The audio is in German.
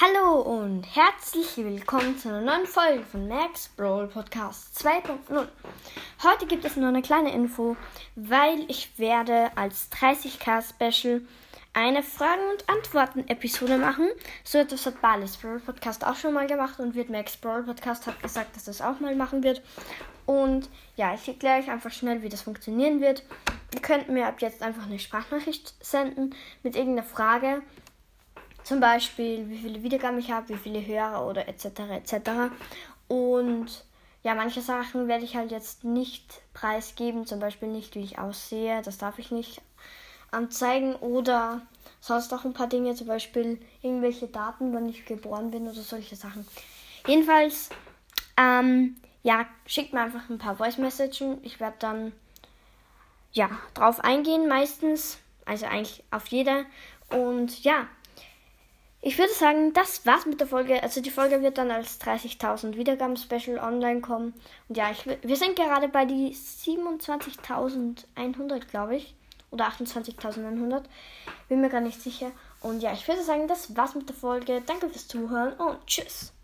Hallo und herzlich willkommen zu einer neuen Folge von Max Brawl Podcast 2.0. Heute gibt es nur eine kleine Info, weil ich werde als 30k Special eine Fragen- und Antworten-Episode machen. So etwas hat Balis Brawl Podcast auch schon mal gemacht und wird Max Brawl Podcast hat gesagt, dass das auch mal machen wird. Und ja, ich erkläre euch einfach schnell, wie das funktionieren wird. Ihr könnt mir ab jetzt einfach eine Sprachnachricht senden mit irgendeiner Frage zum Beispiel, wie viele Wiedergaben ich habe, wie viele Hörer oder etc. etc. Und ja, manche Sachen werde ich halt jetzt nicht preisgeben, zum Beispiel nicht, wie ich aussehe, das darf ich nicht anzeigen oder sonst auch ein paar Dinge, zum Beispiel irgendwelche Daten, wann ich geboren bin oder solche Sachen. Jedenfalls, ähm, ja, schickt mir einfach ein paar Voice Messages. Ich werde dann ja drauf eingehen meistens, also eigentlich auf jede. Und ja, ich würde sagen, das war's mit der Folge. Also die Folge wird dann als 30.000 Wiedergaben-Special online kommen. Und ja, ich, wir sind gerade bei die 27.100, glaube ich. Oder 28.100. Bin mir gar nicht sicher. Und ja, ich würde sagen, das war's mit der Folge. Danke fürs Zuhören und tschüss.